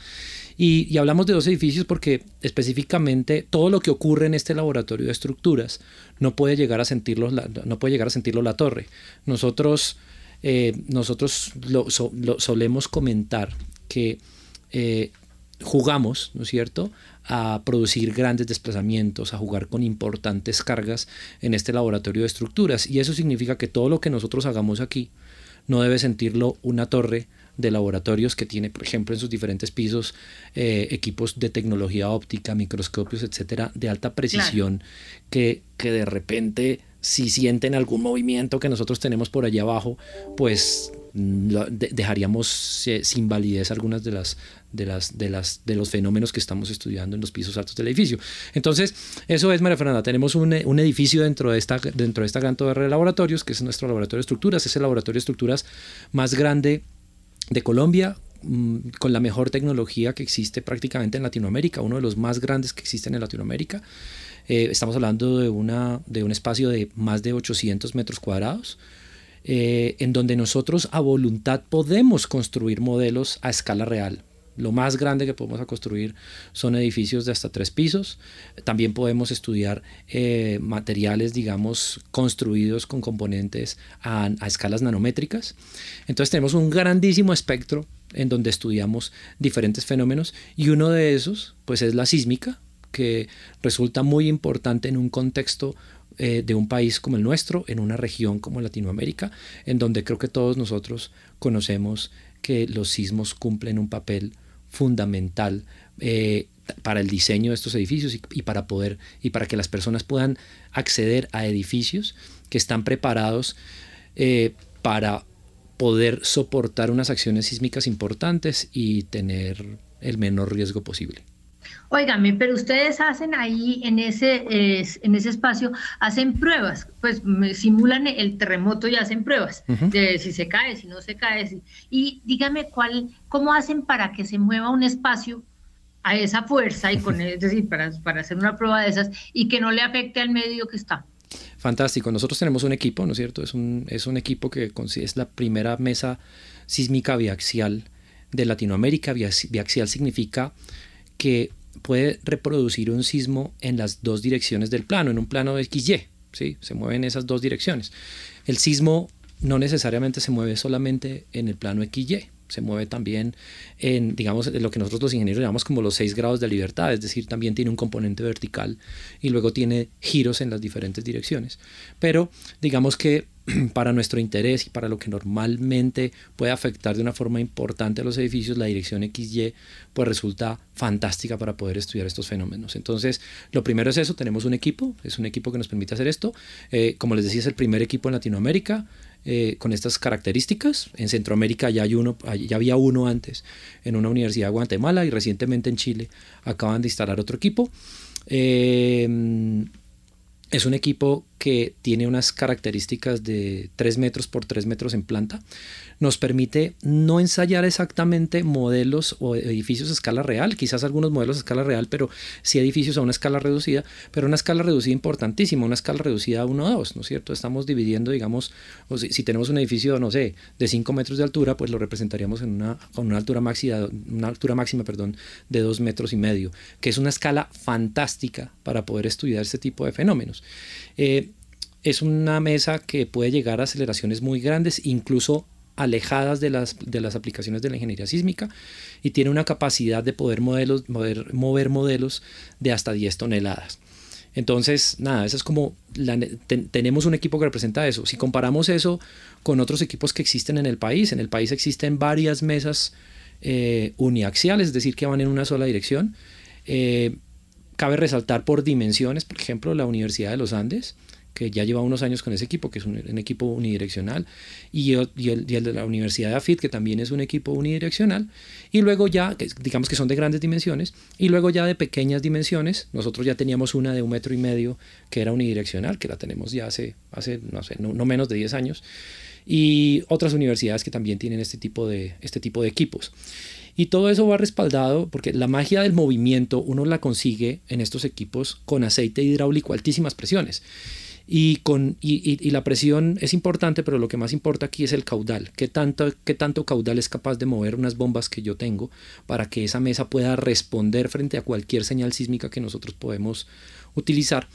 Y, hablamos de dos edificios porque específicamente todo lo que ocurre en este laboratorio de estructuras no puede llegar a sentirlo, la, no puede llegar a sentirlo la torre. Nosotros, eh, nosotros lo, solemos comentar que eh, jugamos, ¿no es cierto?, a producir grandes desplazamientos, a jugar con importantes cargas en este laboratorio de estructuras. Y eso significa que todo lo que nosotros hagamos aquí no debe sentirlo una torre de laboratorios que tiene, por ejemplo, en sus diferentes pisos eh, equipos de tecnología óptica, microscopios, etcétera, de alta precisión, que, que de repente si sienten algún movimiento que nosotros tenemos por allá abajo, pues dejaríamos eh, sin validez algunas de las, de las de las de los fenómenos que estamos estudiando en los pisos altos del edificio. Entonces, eso es María Fernanda, tenemos un, un edificio dentro de esta dentro de esta gran torre de laboratorios, que es nuestro laboratorio de estructuras, es el laboratorio de estructuras más grande de Colombia, mm, con la mejor tecnología que existe prácticamente en Latinoamérica, uno de los más grandes que existen en Latinoamérica. Eh, estamos hablando de, una, de un espacio de más de 800 metros cuadrados, eh, en donde nosotros a voluntad podemos construir modelos a escala real. Lo más grande que podemos construir son edificios de hasta tres pisos. También podemos estudiar eh, materiales, digamos, construidos con componentes a, a, escalas nanométricas. Entonces tenemos un grandísimo espectro en donde estudiamos diferentes fenómenos y uno de esos, pues, es la sísmica, que resulta muy importante en un contexto eh, de un país como el nuestro, en una región como Latinoamérica, en donde creo que todos nosotros conocemos que los sismos cumplen un papel fundamental eh, para el diseño de estos edificios y, para poder y para que las personas puedan acceder a edificios que están preparados eh, para poder soportar unas acciones sísmicas importantes y tener el menor riesgo posible. Óigame, pero ustedes hacen ahí en ese, en ese espacio, hacen pruebas, pues simulan el terremoto y hacen pruebas de si se cae, si no se cae. Y dígame cuál, cómo hacen para que se mueva un espacio a esa fuerza y con, es decir, para, para hacer una prueba de esas y que no le afecte al medio que está. Fantástico. Nosotros tenemos un equipo, ¿no es cierto? Es un, es un equipo que es la primera mesa sísmica biaxial de Latinoamérica. Biaxial significa que puede reproducir un sismo en las dos direcciones del plano, en un plano XY, ¿sí? se mueve en esas dos direcciones. El sismo no necesariamente se mueve solamente en el plano XY, se mueve también en, digamos, lo que nosotros los ingenieros llamamos como los seis grados de libertad, es decir, también tiene un componente vertical y luego tiene giros en las diferentes direcciones. Pero digamos que para nuestro interés y para lo que normalmente puede afectar de una forma importante a los edificios, la dirección XY pues resulta fantástica para poder estudiar estos fenómenos. Entonces, lo primero es eso, tenemos un equipo, es un equipo que nos permite hacer esto. Eh, como les decía, es el primer equipo en Latinoamérica. Eh, con estas características. En Centroamérica ya, hay uno, ya había uno antes en una universidad de Guatemala y recientemente en Chile acaban de instalar otro equipo. Eh, es un equipo que tiene unas características de 3 metros por 3 metros en planta, nos permite no ensayar exactamente modelos o edificios a escala real, quizás algunos modelos a escala real, pero sí edificios a una escala reducida, pero una escala reducida importantísima, una escala reducida a 1 a 2, ¿no es cierto? Estamos dividiendo, digamos, si, tenemos un edificio, no sé, de 5 metros de altura, pues lo representaríamos en una, con una altura máxima, una altura máxima perdón, de 2 metros y medio, que es una escala fantástica para poder estudiar este tipo de fenómenos. Eh, es una mesa que puede llegar a aceleraciones muy grandes, incluso alejadas de las, de las aplicaciones de la ingeniería sísmica y tiene una capacidad de poder modelos, mover, mover modelos de hasta 10 toneladas. Entonces, nada, eso es como, tenemos un equipo que representa eso. Si comparamos eso con otros equipos que existen en el país, en el país existen varias mesas eh, uniaxiales, es decir, que van en una sola dirección. Eh, cabe resaltar por dimensiones, por ejemplo, la Universidad de los Andes, que ya lleva unos años con ese equipo, que es un, equipo unidireccional, y el, y, de la Universidad de AFIT, que también es un equipo unidireccional, y luego ya, digamos que son de grandes dimensiones, y luego ya de pequeñas dimensiones, nosotros ya teníamos una de un metro y medio que era unidireccional, que la tenemos ya hace, hace no menos de 10 años, y otras universidades que también tienen este tipo de, este tipo de equipos. Y todo eso va respaldado porque la magia del movimiento uno la consigue en estos equipos con aceite hidráulico altísimas presiones. Y, con, y, la presión es importante, pero lo que más importa aquí es el caudal. ¿Qué tanto, ¿Qué tanto caudal es capaz de mover unas bombas que yo tengo para que esa mesa pueda responder frente a cualquier señal sísmica que nosotros podemos utilizar?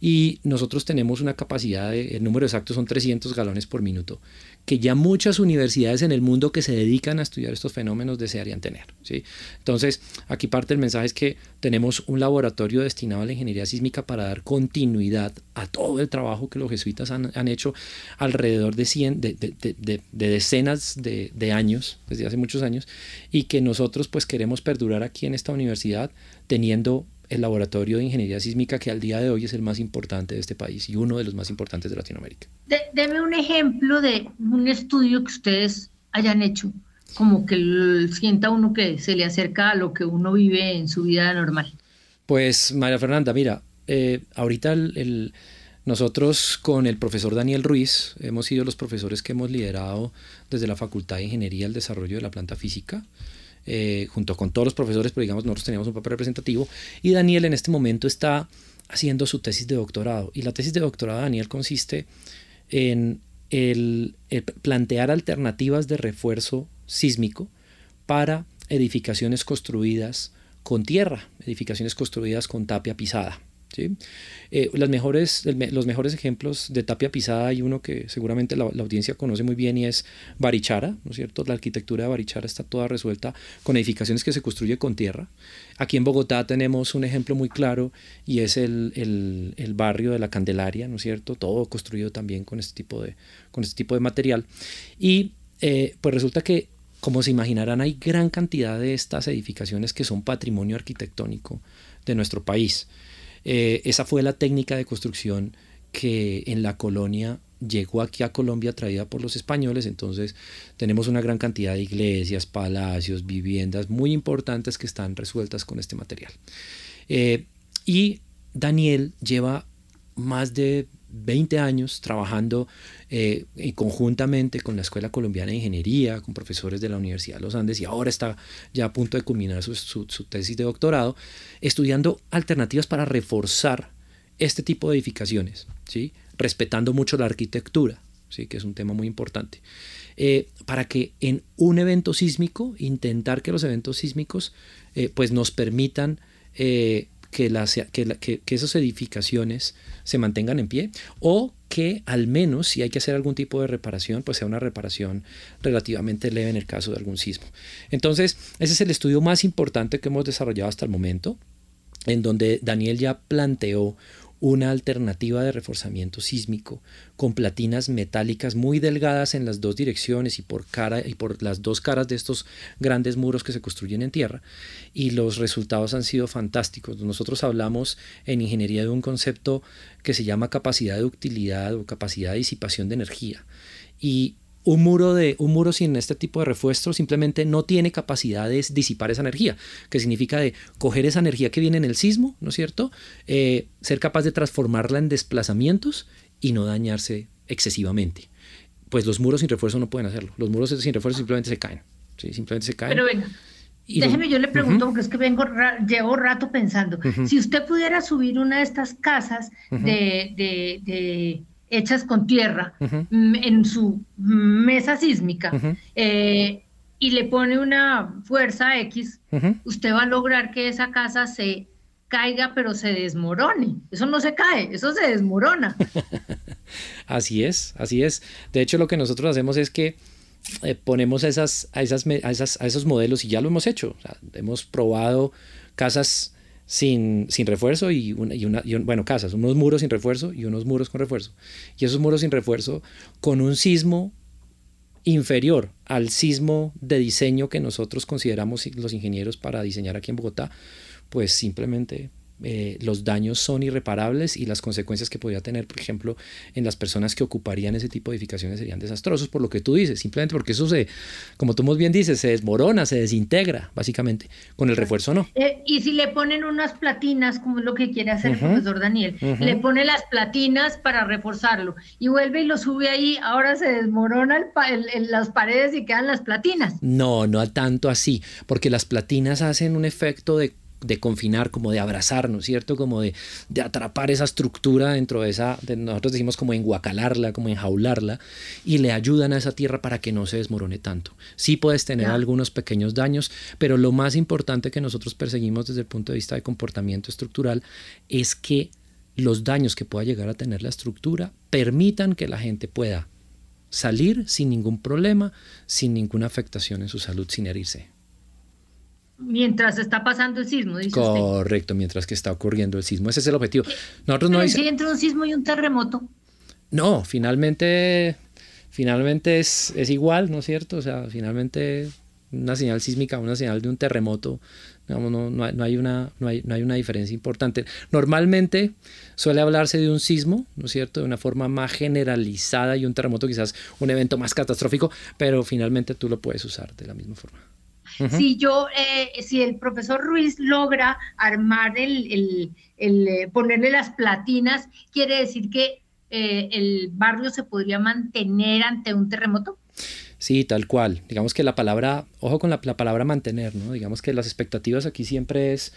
Y nosotros tenemos una capacidad, de, el número exacto son 300 galones por minuto que ya muchas universidades en el mundo que se dedican a estudiar estos fenómenos desearían tener. ¿sí? Entonces, aquí parte del mensaje es que tenemos un laboratorio destinado a la ingeniería sísmica para dar continuidad a todo el trabajo que los jesuitas han, hecho alrededor de, de, decenas de, años, desde hace muchos años, y que nosotros pues queremos perdurar aquí en esta universidad teniendo el laboratorio de ingeniería sísmica que al día de hoy es el más importante de este país y uno de los más importantes de Latinoamérica. deme un ejemplo de un estudio que ustedes hayan hecho, como que sienta uno que se le acerca a lo que uno vive en su vida normal. Pues María Fernanda, mira, eh, ahorita nosotros con el profesor Daniel Ruiz hemos sido los profesores que hemos liderado desde la Facultad de Ingeniería el desarrollo de la planta física. Eh, junto con todos los profesores, pero digamos nosotros teníamos un papel representativo, y Daniel en este momento está haciendo su tesis de doctorado. Y la tesis de doctorado de Daniel consiste en plantear alternativas de refuerzo sísmico para edificaciones construidas con tierra, edificaciones construidas con tapia pisada. Eh, las mejores, los mejores ejemplos de tapia pisada hay uno que seguramente la, audiencia conoce muy bien y es Barichara, ¿no es cierto? La arquitectura de Barichara está toda resuelta con edificaciones que se construyen con tierra. Aquí en Bogotá tenemos un ejemplo muy claro y es el, barrio de la Candelaria, ¿no es cierto? Todo construido también con este tipo de, con este tipo de material. Y eh, pues resulta que como se imaginarán, hay gran cantidad de estas edificaciones que son patrimonio arquitectónico de nuestro país. Eh, esa fue la técnica de construcción que en la colonia llegó aquí a Colombia traída por los españoles, entonces tenemos una gran cantidad de iglesias, palacios, viviendas muy importantes que están resueltas con este material. Eh, y Daniel lleva más de 20 años trabajando eh, conjuntamente con la Escuela Colombiana de Ingeniería, con profesores de la Universidad de los Andes y ahora está ya a punto de culminar su, tesis de doctorado, estudiando alternativas para reforzar este tipo de edificaciones, ¿sí? respetando mucho la arquitectura, ¿sí? que es un tema muy importante, eh, para que en un evento sísmico, intentar que los eventos sísmicos eh, pues nos permitan que, las, que, esas edificaciones se mantengan en pie o que al menos si hay que hacer algún tipo de reparación, pues sea una reparación relativamente leve en el caso de algún sismo. Entonces, ese es el estudio más importante que hemos desarrollado hasta el momento, en donde Daniel ya planteó una alternativa de reforzamiento sísmico con platinas metálicas muy delgadas en las dos direcciones y por cara y por las dos caras de estos grandes muros que se construyen en tierra y los resultados han sido fantásticos. Nosotros hablamos en ingeniería de un concepto que se llama capacidad de utilidad o capacidad de disipación de energía y un muro, de, un muro sin este tipo de refuerzo simplemente no tiene capacidad de disipar esa energía, que significa de coger esa energía que viene en el sismo, ¿no es cierto? Eh, ser capaz de transformarla en desplazamientos y no dañarse excesivamente. Pues los muros sin refuerzo no pueden hacerlo. Los muros sin refuerzo simplemente se caen. ¿sí? Simplemente se caen. Pero venga, déjeme, yo le pregunto, porque es que vengo, llevo rato pensando. Si usted pudiera subir una de estas casas de, de, hechas con tierra mm, en su mesa sísmica eh, y le pone una fuerza X, usted va a lograr que esa casa se caiga, pero se desmorone. Eso no se cae, eso se desmorona. así es, así es. De hecho, lo que nosotros hacemos es que eh, ponemos esas, a, esas, a, esos modelos y ya lo hemos hecho. hemos probado casas sin, sin refuerzo y, una, y, una, bueno, casas, unos muros sin refuerzo y unos muros con refuerzo. Y esos muros sin refuerzo con un sismo inferior al sismo de diseño que nosotros consideramos los ingenieros para diseñar aquí en Bogotá, pues simplemente eh, los daños son irreparables y las consecuencias que podría tener, por ejemplo, en las personas que ocuparían ese tipo de edificaciones serían desastrosos por lo que tú dices, simplemente porque eso se, como tú muy bien dices, se desmorona, se desintegra, básicamente. Con el refuerzo no. Eh, y si le ponen unas platinas, como es lo que quiere hacer el profesor Daniel, le pone las platinas para reforzarlo y vuelve y lo sube ahí, ahora se desmorona el, las paredes y quedan las platinas. No, no tanto así, porque las platinas hacen un efecto de de confinar, como de abrazarnos, ¿cierto? Como de, atrapar esa estructura dentro de esa, nosotros decimos como enguacalarla, como enjaularla, y le ayudan a esa tierra para que no se desmorone tanto. Sí puedes tener algunos pequeños daños, pero lo más importante que nosotros perseguimos desde el punto de vista de comportamiento estructural es que los daños que pueda llegar a tener la estructura permitan que la gente pueda salir sin ningún problema, sin ninguna afectación en su salud, sin herirse. Mientras está pasando el sismo, dice Correcto, mientras que está ocurriendo el sismo. Ese es el objetivo. Nosotros no entre un sismo y un terremoto? No, finalmente, finalmente es, es igual, ¿no es cierto? O sea, finalmente una señal sísmica, una señal de un terremoto, digamos, no, no, hay, una, no, hay, no hay una diferencia importante. Normalmente suele hablarse de un sismo, ¿no es cierto?, de una forma más generalizada y un terremoto quizás un evento más catastrófico, pero finalmente tú lo puedes usar de la misma forma. Si yo, eh, si el profesor Ruiz logra armar el, el, eh, ponerle las platinas, quiere decir que eh, el barrio se podría mantener ante un terremoto. Sí, tal cual. Digamos que la palabra, ojo con la, la, palabra mantener, ¿no? Digamos que las expectativas aquí siempre es,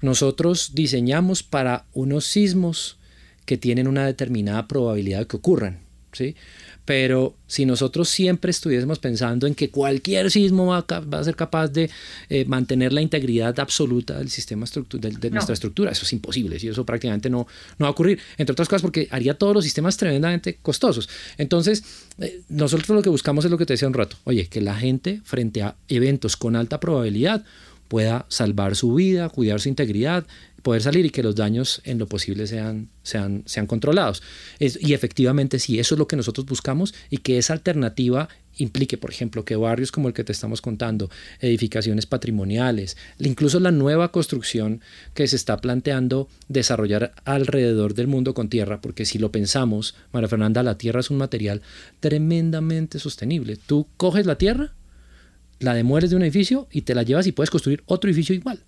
nosotros diseñamos para unos sismos que tienen una determinada probabilidad de que ocurran, ¿sí? Pero si nosotros siempre estuviésemos pensando en que cualquier sismo va a, ser capaz de eh, mantener la integridad absoluta del sistema de, de nuestra estructura, eso es imposible, y eso prácticamente no, no va a ocurrir, entre otras cosas porque haría todos los sistemas tremendamente costosos. Entonces, eh, nosotros lo que buscamos es lo que te decía un rato, oye, que la gente frente a eventos con alta probabilidad pueda salvar su vida, cuidar su integridad, poder salir y que los daños en lo posible sean, sean, sean controlados. y efectivamente sí, eso es lo que nosotros buscamos y que esa alternativa implique, por ejemplo, que barrios como el que te estamos contando, edificaciones patrimoniales, incluso la nueva construcción que se está planteando desarrollar alrededor del mundo con tierra, porque si lo pensamos, María Fernanda, la tierra es un material tremendamente sostenible. Tú coges la tierra, la demueres de un edificio y te la llevas y puedes construir otro edificio igual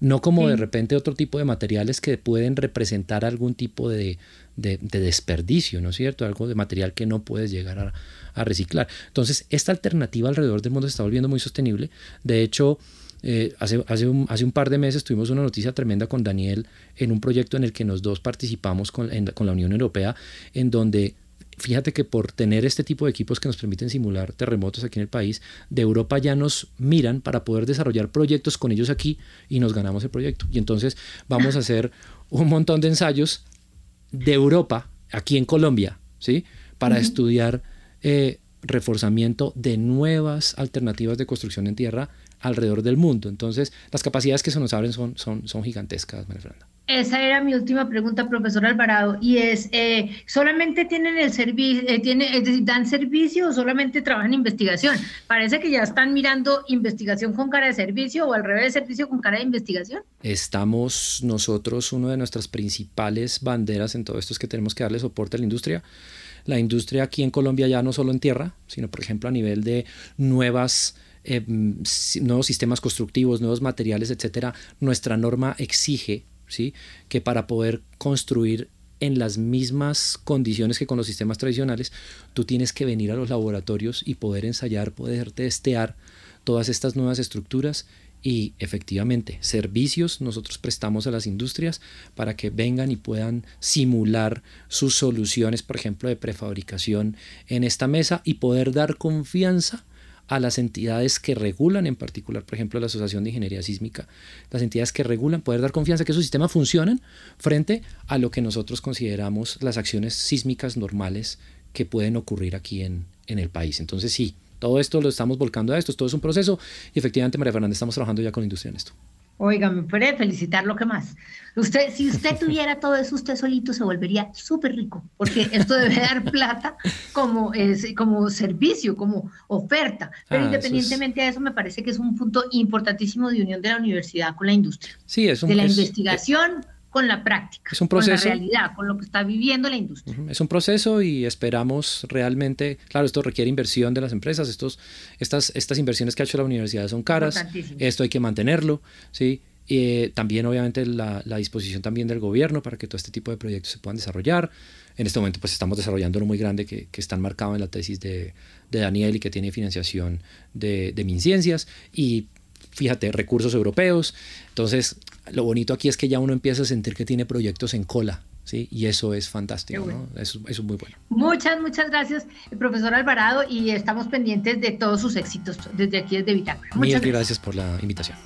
no como de repente otro tipo de materiales que pueden representar algún tipo de, desperdicio, ¿no es cierto? Algo de material que no puedes llegar a, reciclar. Entonces, esta alternativa alrededor del mundo se está volviendo muy sostenible. De hecho, eh, hace, hace, un, hace, un, par de meses tuvimos una noticia tremenda con Daniel en un proyecto en el que nos dos participamos con, con la Unión Europea, en donde fíjate que por tener este tipo de equipos que nos permiten simular terremotos aquí en el país, de Europa ya nos miran para poder desarrollar proyectos con ellos aquí y nos ganamos el proyecto. Y entonces vamos a hacer un montón de ensayos de Europa, aquí en Colombia, ¿sí? Para estudiar eh, reforzamiento de nuevas alternativas de construcción en tierra alrededor del mundo. Entonces, las capacidades que se nos abren son, son, son gigantescas, María Fernanda. Esa era mi última pregunta, profesor Alvarado, y es, eh, ¿solamente tienen el servicio, eh, tiene, dan servicio o solamente trabajan investigación? Parece que ya están mirando investigación con cara de servicio o al revés, servicio con cara de investigación. Estamos nosotros, una de nuestras principales banderas en todo esto es que tenemos que darle soporte a la industria. La industria aquí en Colombia ya no solo en tierra, sino por ejemplo a nivel de nuevas... Eh, nuevos sistemas constructivos, nuevos materiales, etcétera, nuestra norma exige que para poder construir en las mismas condiciones que con los sistemas tradicionales, tú tienes que venir a los laboratorios y poder ensayar, poder testear todas estas nuevas estructuras y efectivamente servicios nosotros prestamos a las industrias para que vengan y puedan simular sus soluciones, por ejemplo, de prefabricación en esta mesa y poder dar confianza a las entidades que regulan, en particular, por ejemplo, la Asociación de Ingeniería Sísmica, las entidades que regulan, poder dar confianza que esos sistemas funcionen frente a lo que nosotros consideramos las acciones sísmicas normales que pueden ocurrir aquí en, en el país. Entonces, sí, todo esto lo estamos volcando a esto, todo es un proceso y efectivamente, María Fernanda, estamos trabajando ya con la industria en esto. Oiga, me puede felicitar lo que más. Usted, si usted tuviera todo eso, usted solito se volvería súper rico, porque esto debe dar plata como, es, como servicio, como oferta. Pero ah, independientemente de eso, me parece que es un punto importantísimo de unión de la universidad con la industria. Sí, es un, De la investigación con la práctica, es un proceso, con la realidad, con lo que está viviendo la industria. Es un proceso y esperamos realmente, claro, esto requiere inversión de las empresas, estos, estas, estas inversiones que ha hecho la universidad son caras, esto hay que mantenerlo, ¿sí? Y eh, también obviamente la, la, disposición también del gobierno para que todo este tipo de proyectos se puedan desarrollar. En este momento pues estamos desarrollando uno muy grande que, que está enmarcado en la tesis de, de, Daniel y que tiene financiación de, de MinCiencias y fíjate, recursos europeos. Entonces, lo bonito aquí es que ya uno empieza a sentir que tiene proyectos en cola. ¿Sí? Y eso es fantástico, ¿no? Eso, es muy bueno. Muchas, muchas gracias, profesor Alvarado, y estamos pendientes de todos sus éxitos desde aquí, desde Bitácora. Muchas gracias. gracias por la invitación.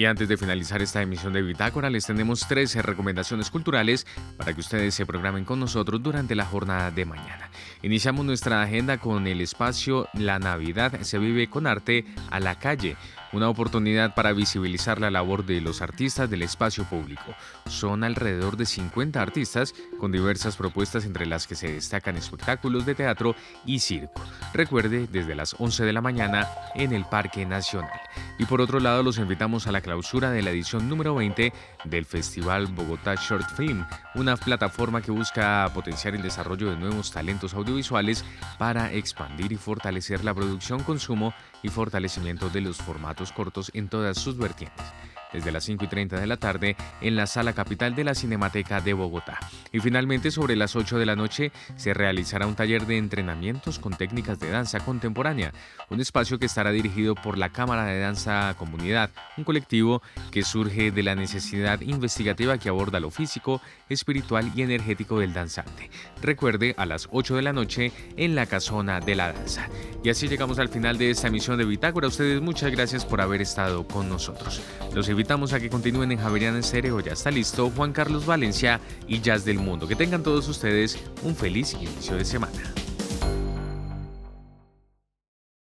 Y antes de finalizar esta emisión de Bitácora, les tenemos 13 recomendaciones culturales para que ustedes se programen con nosotros durante la jornada de mañana. Iniciamos nuestra agenda con el espacio La Navidad se vive con arte a la calle una oportunidad para visibilizar la labor de los artistas del espacio público. Son alrededor de 50 artistas con diversas propuestas entre las que se destacan espectáculos de teatro y circo. Recuerde, desde las 11 de la mañana en el Parque Nacional. Y por otro lado, los invitamos a la clausura de la edición número 20 del Festival Bogotá Short Film, una plataforma que busca potenciar el desarrollo de nuevos talentos audiovisuales para expandir y fortalecer la producción, consumo y fortalecimiento de los formatos cortos en todas sus vertientes desde las 5 y 30 de la tarde en la sala capital de la Cinemateca de Bogotá. Y finalmente sobre las 8 de la noche se realizará un taller de entrenamientos con técnicas de danza contemporánea, un espacio que estará dirigido por la Cámara de Danza Comunidad, un colectivo que surge de la necesidad investigativa que aborda lo físico, espiritual y energético del danzante. Recuerde a las 8 de la noche en la Casona de la Danza. Y así llegamos al final de esta emisión de Bitácora. ustedes muchas gracias por haber estado con nosotros. Los invitamos a que continúen en Javeriana en. Ya está listo Juan Carlos Valencia y Jazz del Mundo. Que tengan todos ustedes un feliz inicio de semana.